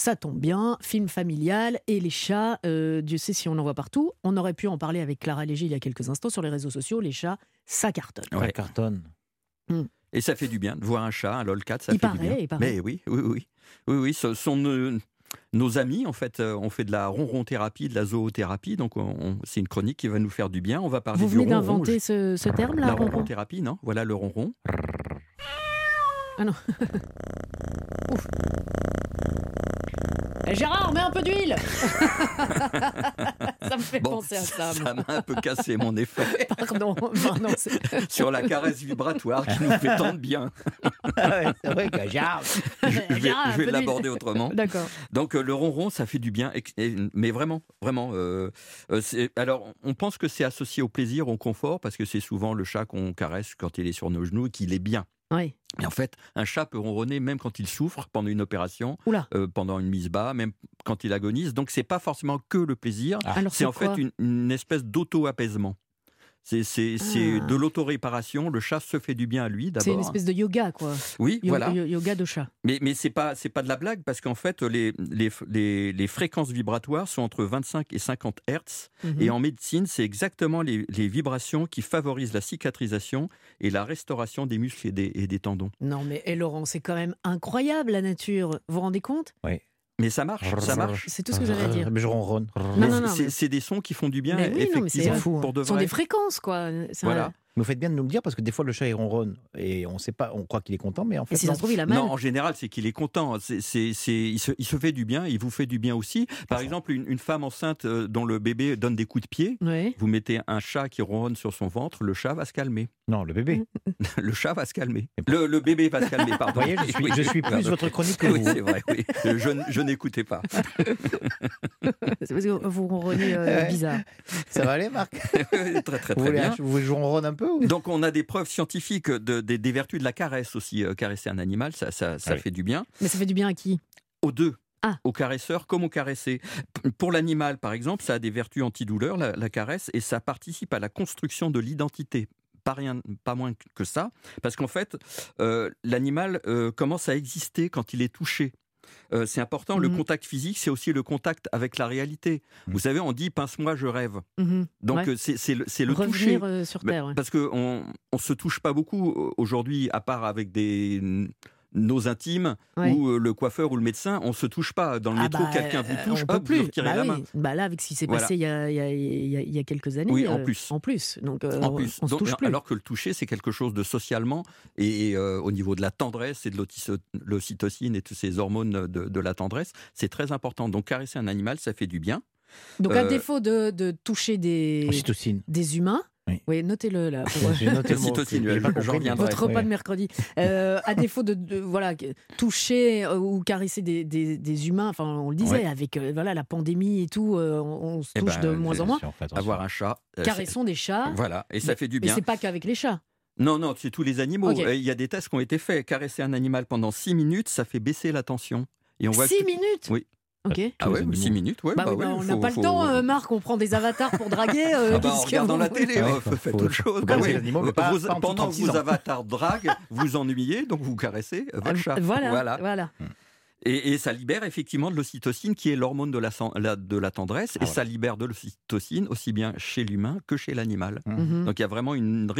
ça tombe bien, film familial et les chats, euh, Dieu sait si on en voit partout. On aurait pu en parler avec Clara Léger il y a quelques instants sur les réseaux sociaux. Les chats, ça cartonne. Ça cartonne. Et ça fait du bien de voir un chat, un lolcat, ça Il fait paraît, du bien. il paraît. Mais oui, oui, oui, oui, oui, ce sont nos, nos amis en fait. euh, On fait de la ronron thérapie, de la zoothérapie, donc on- on- c'est une chronique qui va nous faire du bien. On va parler Vous venez d'inventer ce, ce terme là La Ronron? thérapie, non? Voilà le ronron. Eh, Gérard, mets un peu d'huile Ça me fait Bon, penser à ça. ça m'a un peu cassé mon effet Pardon, pardon, sur la caresse vibratoire qui nous fait tant de bien. c'est vrai que Gérard. Je, je vais, l'aborder autrement. D'accord. Donc euh, le ronron, ça fait du bien, mais vraiment, vraiment. euh, euh, alors, on pense que c'est associé au plaisir, au confort, parce que c'est souvent le chat qu'on caresse quand il est sur nos genoux et qu'il est bien. Oui. Mais en fait, un chat peut ronronner même quand il souffre pendant une opération, euh, pendant une mise bas, même quand il agonise. Donc c'est pas forcément que le plaisir, Alors c'est en fait une, une espèce d'auto-apaisement. C'est c'est- c'est Ah. de l'auto-réparation. Le chat se fait du bien à lui C'est d'abord. une espèce de yoga, quoi. Oui, Yo- voilà. yo- yoga de chat. Mais, mais c'est pas c'est pas de la blague parce qu'en fait les, les, les, les fréquences vibratoires sont entre 25 et 50 Hertz Mhm. et en médecine c'est exactement les, les vibrations qui favorisent la cicatrisation et la restauration des muscles et des, et des tendons. Non, mais et Laurent, c'est quand même incroyable la nature. Vous vous rendez compte? Mais ça marche, ça marche. C'est tout ce que j'avais à dire. Mais je ronronne. Non, Mais non, non, c'est des sons qui font du bien Mais oui, non, mais c'est effectivement fou, hein. pour de Ce sont vrai. des fréquences, quoi. Un- Voilà. Mais vous faites bien de nous le dire parce que des fois le chat il ronronne et on sait pas, on croit qu'il est content, mais en fait Et si ça non. se trouve, il a mal. Non, en général, c'est qu'il est content. C'est, c'est, c'est- il, se, il se fait du bien, il vous fait du bien aussi. Par exemple, une, une femme enceinte euh, dont le bébé donne des coups de pied, vous mettez un chat qui ronronne sur son ventre, le chat va se calmer. Non, le bébé. Le chat va se calmer. Le, le bébé va se calmer, Vous pardon. voyez, je suis, Oui, je suis plus votre chronique que Oui, vous. c'est vrai, oui. Je, je n'écoutais pas. C'est parce que vous ronronnez euh, Ouais. bizarre. Ça va aller, Marc? Très, très, très Vous voulez, bien. un- vous voulez que je ronronne un peu ou- Donc, on a des preuves scientifiques de, des- des vertus de la caresse aussi. Euh, Caresser un animal, ça, ça, ça Ah oui. fait du bien. Mais ça fait du bien à qui? Aux deux. Ah. Au caresseur comme au caressé. Pour l'animal, par exemple, ça a des vertus antidouleurs, la, la caresse, et ça participe à la construction de l'identité. Pas, rien, pas moins que ça, parce qu'en fait, euh, l'animal euh, commence à exister quand il est touché. Euh, c'est important, le Mhm. contact physique, c'est aussi le contact avec la réalité. Mhm. Vous savez, on dit pince-moi, je rêve. Mhm. Donc Ouais. euh, c'est le, le toucher. Revenir euh, sur Mais- Terre. ouais. Parce qu'on on se touche pas beaucoup aujourd'hui, à part avec des nos intimes Ouais. ou euh, le coiffeur ou le médecin, on se touche pas. Dans le Ah métro, bah, quelqu'un vous euh, touche, on peut hop, vous plus. lui retirez Bah la oui. main. Bah là, avec ce qui s'est Voilà. passé il y, a, il y a- il y a- il y a quelques années. Oui, en euh, plus. En plus. Donc, euh, En plus, on se Donc, touche plus. alors que le toucher, c'est quelque chose de socialement et, euh, au niveau de la tendresse et de l'ocytocine et toutes ces hormones de, de la tendresse, c'est très important. Donc caresser un animal, ça fait du bien. Donc, à euh, défaut de, de toucher des, des humains, Oui. notez-le là. pour- J'ai noté le. Votre repas de mercredi. Euh, à défaut de, de- voilà, toucher euh, ou caresser des, des- des humains, enfin on le disait, Ouais. avec euh, voilà, la pandémie et tout, euh, on, on se Eh touche ben, de moins en moins. Avoir un chat. euh, Caressons des chats. Voilà, et ça fait du Mais bien. c'est pas qu'avec les chats. Non, non, c'est tous les animaux. Il y a des tests qui ont été faits. Caresser un animal pendant 6 minutes, ça fait baisser la tension. Et on voit Six que- minutes? Oui. Ok. Ah ouais, les animaux. 6 minutes, ouais. Bah bah ouais, bah, on n'a faut- pas le faut- temps, euh, Marc, on prend des avatars pour draguer. euh, Ah bah, en regardant la télé, Ouais, euh, faut- faites autre chose. Bah pas- Vous- pas pendant que 36 vos avatars draguent, vous ennuyez, donc vous caressez votre chat. Voilà, voilà. Hmm. Et, et ça libère effectivement de l'ocytocine, qui est l'hormone de la, san- la- de la tendresse, Ah et ouais. ça libère de l'ocytocine aussi bien chez l'humain que chez l'animal. Mhm. Donc il y a vraiment une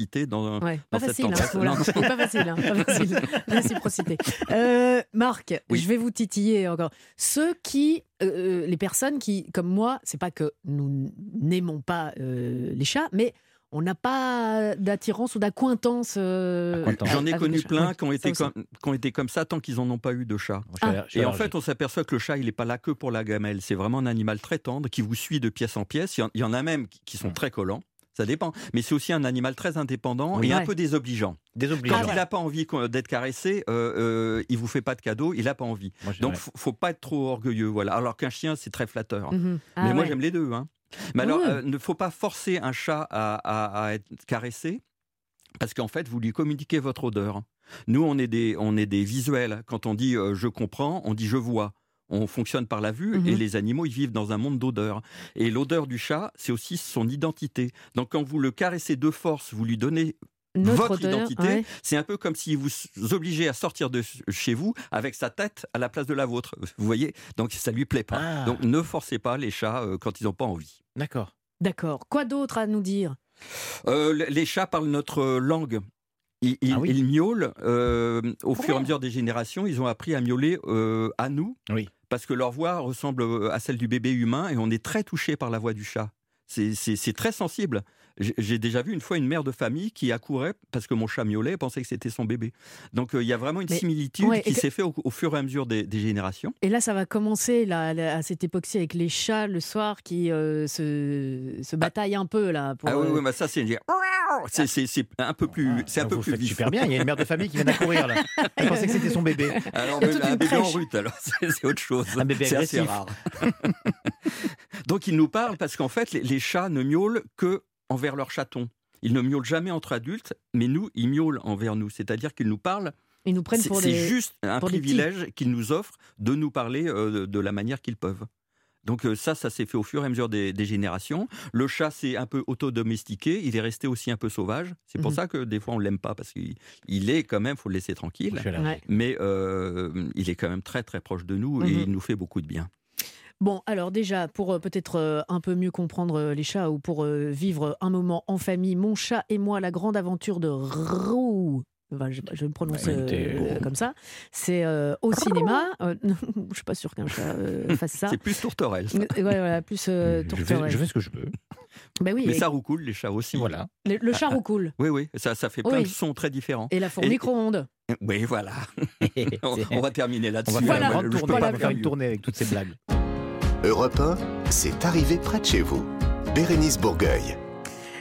réciprocité dans, Ouais, dans pas cette facile, hein, voilà. Pas facile, hein, pas facile. Réciprocité. Euh, Marc, Oui. je vais vous titiller encore. Ceux qui, euh, les personnes qui, comme moi, c'est pas que nous n'aimons pas euh, les chats, mais on n'a pas d'attirance ou d'acquaintance. euh, Acquaintance. J'en ai connu plein Ouais, qui ont, été comme, qui ont été comme ça tant qu'ils n'en ont pas eu de chat. Suis Et en fait, on s'aperçoit que le chat, il n'est pas là que pour la gamelle. C'est vraiment un animal très tendre qui vous suit de pièce en pièce. Il y en, a même qui- qui sont Mm. très collants. Ça dépend. Mais c'est aussi un animal très indépendant Oui. et un peu désobligeant. désobligeant. Quand Ah, il n'a pas envie d'être caressé, euh, euh, il vous fait pas de cadeau, il n'a pas envie. Moi, Donc, faut, faut pas être trop orgueilleux. Voilà. Alors qu'un chien, c'est très flatteur. Mhm. Ah Mais moi, j'aime les deux. Hein. Mais alors, Ouais. euh, ne faut pas forcer un chat à, à- à être caressé, parce qu'en fait, vous lui communiquez votre odeur. Nous, on est des, on est des visuels. Quand on dit euh, je comprends, on dit je vois. On fonctionne par la vue Mhm. et les animaux, ils vivent dans un monde d'odeurs. Et l'odeur du chat, c'est aussi son identité. Donc, quand vous le caressez de force, vous lui donnez Notre votre odeur, identité, ouais. c'est un peu comme si vous obligez à sortir de chez vous avec sa tête à la place de la vôtre. Vous voyez Donc ça lui plaît pas. Ah. Donc ne forcez pas les chats euh, quand ils n'ont pas envie. D'accord. D'accord. Quoi d'autre à nous dire? Euh, le- les chats parlent notre langue. Ils, Ah oui. ils miaulent. euh, au Pour fur et à mesure des générations, ils ont appris à miauler euh, à nous. Oui. Parce que leur voix ressemble euh, à celle du bébé humain et on est très touché par la voix du chat. C'est très sensible. J'ai déjà vu une fois une mère de famille qui accourait parce que mon chat miaulait et pensait que c'était son bébé. Donc euh, il y a vraiment une Mais- similitude ouais, qui que- s'est faite au, au fur et à mesure des, des générations. Et là, ça va commencer là, à cette époque-ci avec les chats le soir qui euh, se, se bataillent un peu là. Pour, ah oui, euh, oui, bah ça c'est c'est- un peu plus c'est un Ah, peu plus vif. super bien. Il y a une mère de famille qui vient d'accourir là. Elle pensait que c'était son bébé. Alors, Il mais un bébé en rut, alors c'est autre chose. Un bébé c'est assez rare. Donc ils nous parlent parce qu'en fait les, les chats ne miaulent que envers leurs chatons. Ils ne miaulent jamais entre adultes, mais nous ils miaulent envers nous. C'est-à-dire qu'ils nous parlent. Ils nous prennent C'est pour c'est des. juste un privilège qu'ils nous offrent de nous parler euh, de, de la manière qu'ils peuvent. Donc euh, ça, ça s'est fait au fur et à mesure des, des générations. Le chat s'est un peu auto-domestiqué, il est resté aussi un peu sauvage. C'est pour Mhm. ça que des fois on l'aime pas parce qu'il il est quand même, faut le laisser tranquille. Ouais. Mais euh, il est quand même très très proche de nous et Mhm. il nous fait beaucoup de bien. Bon, alors déjà, pour euh, peut-être euh, un peu mieux comprendre euh, les chats ou pour vivre un moment en famille, mon chat et moi, la grande aventure de Roux. Enfin, je, je le prononce euh, euh, comme ça. C'est euh, au cinéma. Euh, je suis pas sûre qu'un chat euh, fasse ça. C'est plus tourterelle. ça. Ouais, voilà, plus euh, je, fais, tourterelle. je fais ce que je peux. Ben oui, Mais et- ça roucoule, les chats aussi. Voilà. le, le chat roucoule. Oui, oui, ça, ça fait plein Oui. de sons très différents. Et la four Et- micro-ondes. Oui, voilà. on, on va terminer là-dessus. On va faire Voilà. Je peux pas On va faire une tournée avec toutes ces blagues. Europe 1, c'est arrivé près de chez vous. Bérénice Bourgueil.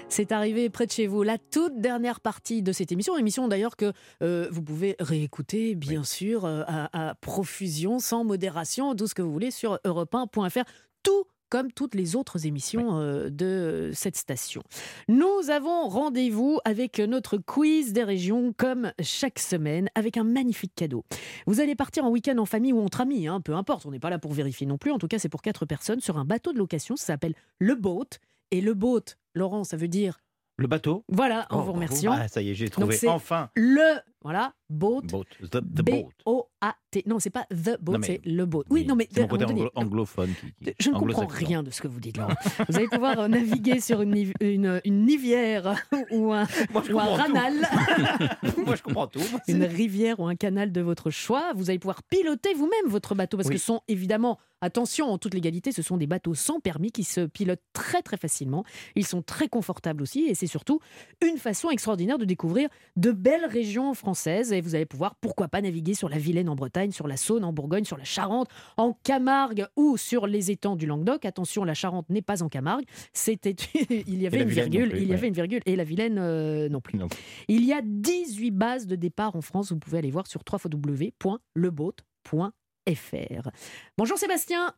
C'est arrivé près de chez vous, la toute dernière partie de cette émission. Émission d'ailleurs que euh, vous pouvez réécouter, bien sûr, euh, à, à profusion, sans modération, tout ce que vous voulez sur europe1.fr. Tout comme toutes les autres émissions euh, de cette station. Nous avons rendez-vous avec notre quiz des régions, comme chaque semaine, avec un magnifique cadeau. Vous allez partir en week-end en famille ou entre amis, hein, peu importe, on n'est pas là pour vérifier non plus. En tout cas, c'est pour quatre personnes sur un bateau de location, ça s'appelle le boat. Et le boat, Laurent, ça veut dire Le bateau? voilà, en Oh, vous remerciant. Ah, ça y est, j'ai trouvé enfin. Le, voilà, boat. Boat. The, the boat. B-O-A-T. Non, c'est pas the boat, c'est le boat. Oui, non, mais c'est mon côté anglophone. qui- qui- je ne comprends rien de ce que vous dites, Laurent. Vous allez pouvoir euh, naviguer sur une, une, une nivière ou un, Moi, ou un ranal, Moi, je comprends tout. Une rivière ou un canal de votre choix. Vous allez pouvoir piloter vous-même votre bateau parce Oui. que ce sont évidemment, attention, en toute légalité, ce sont des bateaux sans permis qui se pilotent très très facilement. Ils sont très confortables aussi et c'est surtout une façon extraordinaire de découvrir de belles régions françaises et vous allez pouvoir, pourquoi pas, naviguer sur la Vilaine en Bretagne, sur la Saône en Bourgogne, sur la Charente, en Camargue ou sur les étangs du Languedoc. Attention, la Charente n'est pas en Camargue. C'était, il y avait une virgule, plus, il y ouais. avait une virgule et la Vilaine euh, non plus. Non. Il y a 18 bases de départ en France. Vous pouvez aller voir sur www.leboat.fr. Bonjour Sébastien.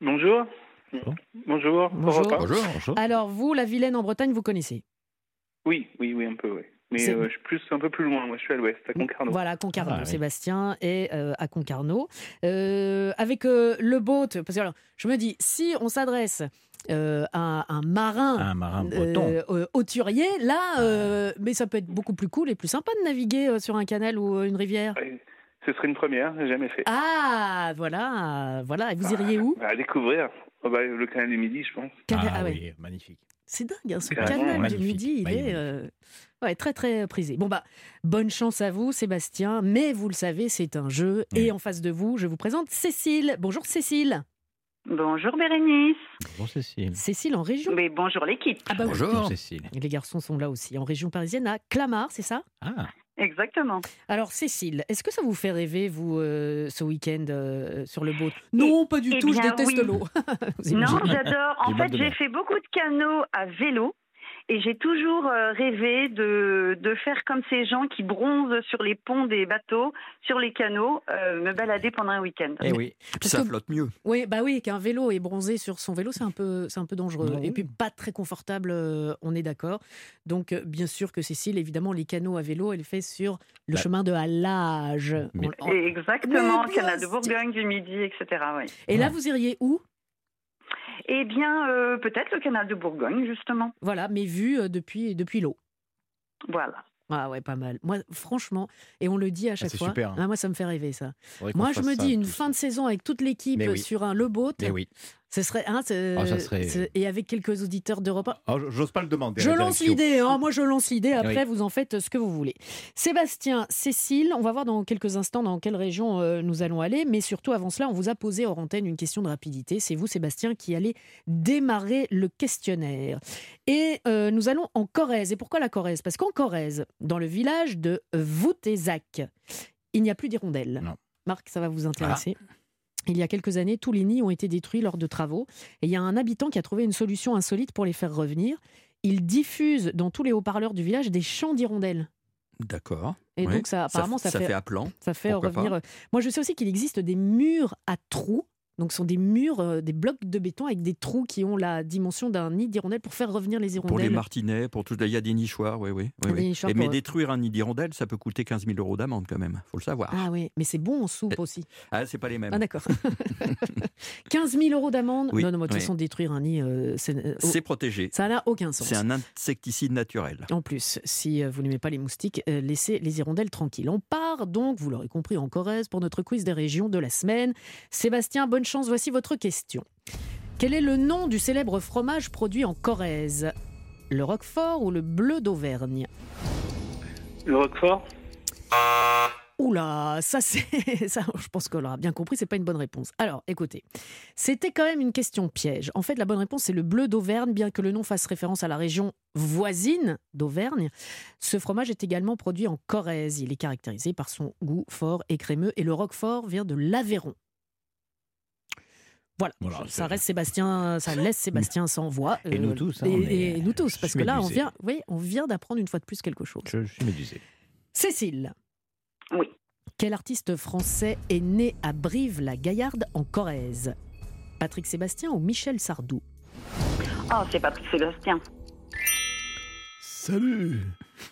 Bonjour. Bonjour. Bonjour, bonjour. Alors vous, la Vilaine en Bretagne, vous connaissez? Oui, oui, oui, un peu, oui. Mais C'est- euh, je suis plus, un peu plus loin. Moi, je suis à l'ouest, à Concarneau. Voilà, Concarneau. Ah, oui. Sébastien est euh, à Concarneau. Euh, avec euh, le boat, parce que alors, je me dis, si on s'adresse euh, à un marin, Un marin breton. euh, euh, hauturier, là, euh, mais ça peut être beaucoup plus cool et plus sympa de naviguer euh, sur un canal ou une rivière. Ce serait une première, j'ai jamais fait. Ah, voilà, voilà. Et vous iriez où? À découvrir. Oh, bah, le canal du Midi, je pense. Ah ah ouais. oui, magnifique. C'est dingue, hein, ce canal du magnifique, Midi, il est magnifique. euh, ouais, très très prisé. Bon bah, bonne chance à vous, Sébastien. Mais vous le savez, c'est un jeu. Et en face de vous, je vous présente Cécile. Bonjour Cécile. Bonjour Bérénice. Bonjour Cécile. Cécile en région. Mais bonjour l'équipe. Ah bah oui. Bonjour Cécile. Et Les garçons sont là aussi, en région parisienne, à Clamart, c'est ça? Ah, Exactement. Alors Cécile, est-ce que ça vous fait rêver, vous, euh, ce week-end euh, sur le boat Non, pas du eh tout, je déteste oui. l'eau. Non, j'adore. En fait, j'ai fait beaucoup de canaux à vélo et j'ai toujours euh, rêvé de, de faire comme ces gens qui bronzent sur les ponts des bateaux, sur les canaux, euh, me balader pendant un week-end. eh oui. Puis Parce ça que- flotte mieux. Oui, bah oui, qu'un vélo est bronzé sur son vélo, c'est un peu, c'est un peu dangereux. Non. Et puis pas très confortable, euh, on est d'accord. Donc bien sûr que Cécile, évidemment, les canaux à vélo, elle fait sur le Bah. chemin de Halage. Mais- On- Et Exactement, Mais canal de Bourgogne, du Midi, etc. oui. Et là, vous iriez où? Eh bien, euh, peut-être le canal de Bourgogne, justement. Voilà, mais vu euh, depuis, depuis l'eau. Voilà. Ah ouais, pas mal. Moi, franchement, et on le dit à chaque c'est fois, super, hein. ah, moi ça me fait rêver ça. Moi, je me dis une fin de saison avec toute l'équipe oui. sur un le boat, Mais oui. Ce serait, hein, Ah, ça serait- c'est- et avec quelques auditeurs d'Europe 1. Oh, J'ose pas le demander. Je la lance l'idée, hein, moi je lance l'idée, après Oui. vous en faites ce que vous voulez. Sébastien, Cécile, on va voir dans quelques instants dans quelle région euh, nous allons aller, mais surtout avant cela, on vous a posé hors antenne une question de rapidité. C'est vous, Sébastien, qui allez démarrer le questionnaire. Et euh, nous allons en Corrèze. Et pourquoi la Corrèze? Parce qu'en Corrèze, dans le village de Voutézac, il n'y a plus d'hirondelles. Non. Marc, ça va vous intéresser? Il y a quelques années, tous les nids ont été détruits lors de travaux. Et il y a un habitant qui a trouvé une solution insolite pour les faire revenir. Il diffuse dans tous les haut-parleurs du village des chants d'hirondelles. D'accord. Et Oui. donc, ça, apparemment, ça, ça fait, fait appelant. ça fait revenir. pas. euh, Moi, je sais aussi qu'il existe des murs à trous. Donc, ce sont des murs, euh, des blocs de béton avec des trous qui ont la dimension d'un nid d'hirondelle pour faire revenir les hirondelles. Pour les martinets, pour tout. Il y a des nichoirs, oui, oui. oui, Des oui. nichoirs Et mais pour- détruire un nid d'hirondelle, ça peut coûter 15 000 euros d'amende quand même. faut le savoir. Ah oui, mais c'est bon en soupe aussi. Ah, c'est pas les mêmes. Ah d'accord. 15 000 euros d'amende Oui, Non, non, de toute façon, détruire un nid, euh, c'est- euh, C'est protégé. ça n'a aucun sens. C'est un insecticide naturel. En plus, si euh, vous n'aimez pas les moustiques, euh, laissez les hirondelles tranquilles. On part donc, vous l'aurez compris, en Corrèze pour notre quiz des régions de la semaine. Sébastien, bonne chance, voici votre question. Quel est le nom du célèbre fromage produit en Corrèze? Le Roquefort ou le bleu d'Auvergne? Le Roquefort? Oula, ça c'est ça, je pense qu'on l'aura bien compris, c'est pas une bonne réponse. Alors, écoutez, c'était quand même une question piège. En fait, la bonne réponse c'est le bleu d'Auvergne, bien que le nom fasse référence à la région voisine d'Auvergne. Ce fromage est également produit en Corrèze. Il est caractérisé par son goût fort et crémeux, et le Roquefort vient de l'Aveyron. Voilà, Voilà, ça c'est- reste Sébastien, ça laisse Sébastien sans voix. Et nous tous, hein, et, on et nous tous, parce que là, on vient, oui, on vient d'apprendre une fois de plus quelque chose. Je, je suis médusé. Cécile. Oui. Quel artiste français est né à Brive-la-Gaillarde en Corrèze? Patrick Sébastien ou Michel Sardou? Oh, c'est Patrick Sébastien. Salut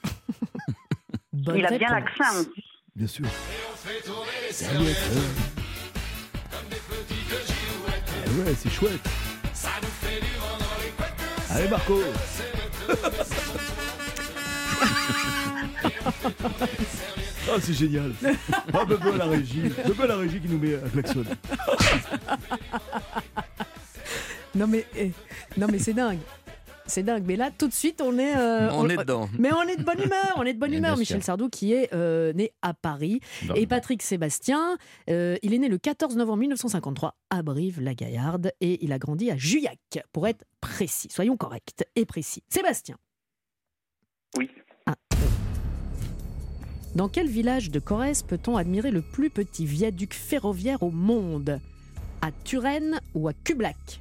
Bonne Il a bien l'accent. Bien sûr. Salut, Eh ouais, c'est chouette. Allez, Marco. Oh, c'est génial. Oh, bebe à la régie. À la régie qui nous met un klaxon. Non mais, eh, non mais c'est dingue. C'est dingue. Mais là, tout de suite, on est. euh, On est dedans. Mais on est de bonne humeur. On est de bonne humeur. sûr. Michel Sardou qui est euh, né à Paris. Et Patrick Sébastien, euh, il est né le 14 novembre 1953 à Brive-la-Gaillarde et il a grandi à Juillac, pour être précis. Soyons corrects et précis. Sébastien. Oui. Ah. Dans quel village de Corrèze peut-on admirer le plus petit viaduc ferroviaire au monde? À Turenne ou à Cublac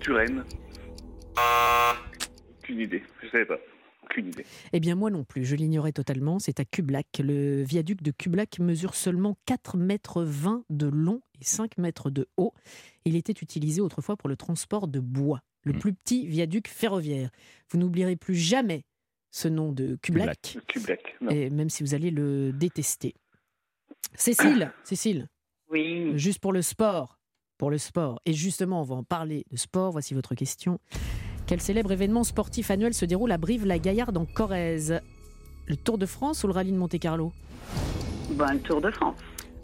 Turenne. Aucune idée. Je savais pas. Aucune idée. Eh bien, moi non plus, je l'ignorais totalement. C'est à Cublac. Le viaduc de Cublac mesure seulement 4,20 mètres de long et 5 mètres de haut. Il était utilisé autrefois pour le transport de bois, le Mm. plus petit viaduc ferroviaire. Vous n'oublierez plus jamais ce nom de Cublac, Cublac. Non. et même si vous allez le détester. Cécile, Cécile, Oui. juste pour le sport, pour le sport. Et justement, on va en parler de sport. Voici votre question. Quel célèbre événement sportif annuel se déroule à Brive-la-Gaillarde en Corrèze? Le Tour de France ou le rallye de Monte-Carlo? Ben, le Tour de France.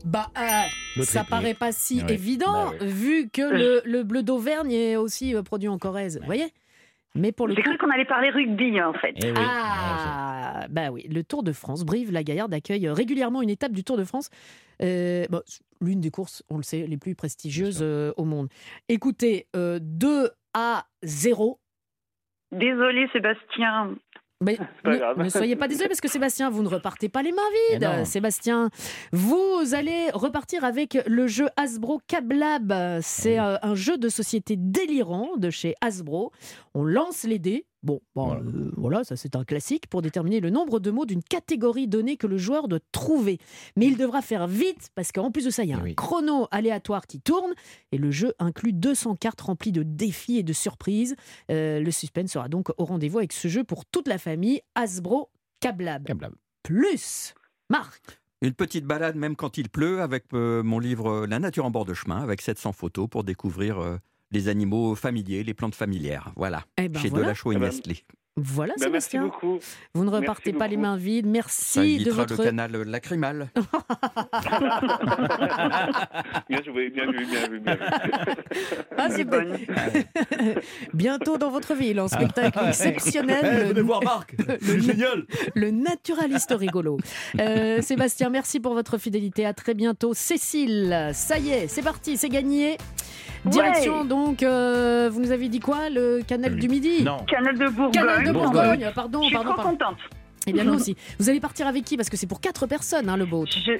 Bah, euh, ça paraît pas si Oui. évident, Bah vu que le, le bleu d'Auvergne est aussi euh, produit en Corrèze. Vous voyez? Mais pour le J'ai coup. cru qu'on allait parler rugby, en fait. Eh oui. Ah, bah oui, le Tour de France. Brive-la-Gaillarde accueille régulièrement une étape du Tour de France. Euh, bon, l'une des courses, on le sait, les plus prestigieuses euh, au monde. Écoutez, euh, 2 à 0. Désolé, Sébastien. Mais ne, soyez pas désolé parce que Sébastien, vous ne repartez pas les mains vides. Sébastien, vous allez repartir avec le jeu Hasbro Cablab. C'est euh, un jeu de société délirant de chez Hasbro. On lance les dés. Bon, bon, Voilà. euh, voilà, ça c'est un classique pour déterminer le nombre de mots d'une catégorie donnée que le joueur doit trouver. Mais il devra faire vite parce qu'en plus de ça, il y a Eh un oui. chrono aléatoire qui tourne et le jeu inclut 200 cartes remplies de défis et de surprises. Euh, le suspense sera donc au rendez-vous avec ce jeu pour toute la famille Hasbro Cablab. Câblable. Plus, Marc. Une petite balade, même quand il pleut, avec euh, mon livre La nature en bord de chemin, avec 700 photos pour découvrir euh, les animaux familiers, les plantes familières. Voilà. Eh ben Chez voilà. Delachaux et Eh ben, Nestlé. Voilà, Ben, merci Sébastien. beaucoup. Vous ne Merci repartez pas les mains vides. Ça Merci de évitera votre. le canal lacrymal. Bien joué, bien vu, bien vu, bien vu. Ah. Bientôt dans votre ville, en spectacle Eh, exceptionnel. venez le- voir Marc, c'est génial. le naturaliste rigolo. Euh, Sébastien, merci pour votre fidélité. À très bientôt. Cécile, ça y est, c'est parti, c'est gagné. Direction Ouais. donc, euh, vous nous avez dit quoi Le canal du Midi Non. Canal de Bourgogne. Canal de Bourgogne. Bourgogne, pardon, Je suis pardon, trop pardon. contente. Eh bien, nous aussi. Vous allez partir avec qui? Parce que c'est pour quatre personnes, hein, le boat. Je...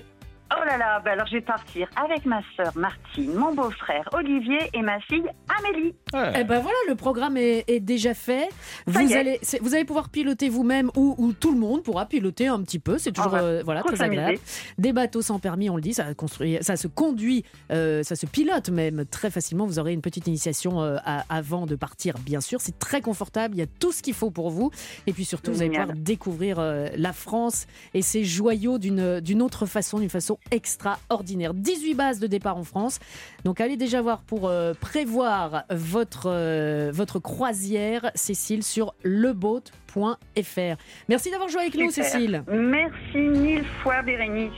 Oh là là, bah alors je vais partir avec ma sœur Martine, mon beau-frère Olivier et ma fille Amélie. Eh ben voilà, le programme est, est déjà fait. Ça Vous allez, vous allez pouvoir piloter vous-même ou, ou tout le monde pourra piloter un petit peu. C'est toujours va euh, voilà très agréable. Des bateaux sans permis, on le dit, ça, construit, ça se conduit, euh, ça se pilote même très facilement. Vous aurez une petite initiation euh, à- avant de partir, bien sûr. C'est très confortable, il y a tout ce qu'il faut pour vous. Et puis surtout, vous allez pouvoir découvrir euh, la France et ses joyaux d'une autre façon, d'une façon extraordinaire. 18 bases de départ en France. Donc allez déjà voir pour euh, prévoir votre, euh, votre croisière, Cécile, sur leboat.fr. Merci d'avoir joué avec nous. Cécile. Merci mille fois Bérénice.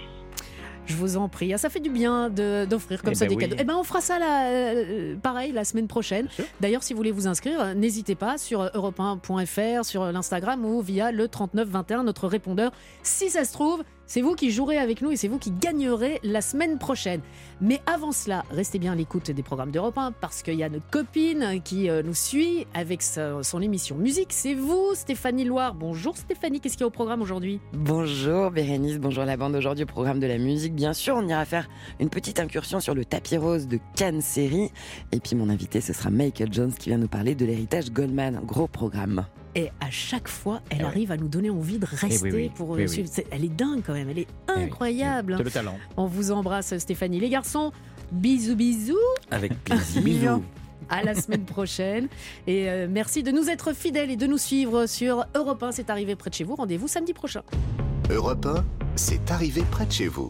Je vous en prie. Ah, ça fait du bien de- d'offrir comme Eh ça ben des oui. cadeaux. Eh ben, on fera ça là, euh, pareil la semaine prochaine. D'ailleurs, si vous voulez vous inscrire, n'hésitez pas sur europe1.fr, sur l'Instagram ou via le 3921, notre répondeur. Si ça se trouve, c'est vous qui jouerez avec nous et c'est vous qui gagnerez la semaine prochaine. Mais avant cela, restez bien à l'écoute des programmes d'Europe 1 parce qu'il y a notre copine qui euh, nous suit avec son émission musique. C'est vous, Stéphanie Loire. Bonjour Stéphanie, qu'est-ce qu'il y a au programme aujourd'hui? Bonjour Bérénice, bonjour la bande. Aujourd'hui au programme de la musique, bien sûr, on ira faire une petite incursion sur le tapis rose de Cannes Série. Et puis mon invité, ce sera Michael Jones qui vient nous parler de l'héritage Goldman. Gros programme. Et à chaque fois, elle Eh oui. arrive à nous donner envie de rester oui, oui. pour euh, Oui, suivre. Elle est dingue quand même, elle est Eh oui. incroyable. C'est le talent. On vous embrasse Stéphanie. Les garçons, bisous bisous. Avec plaisir. Bisous. À la semaine prochaine. Et euh, merci de nous être fidèles et de nous suivre sur Europe 1. C'est arrivé près de chez vous. Rendez-vous samedi prochain. Europe 1, c'est arrivé près de chez vous.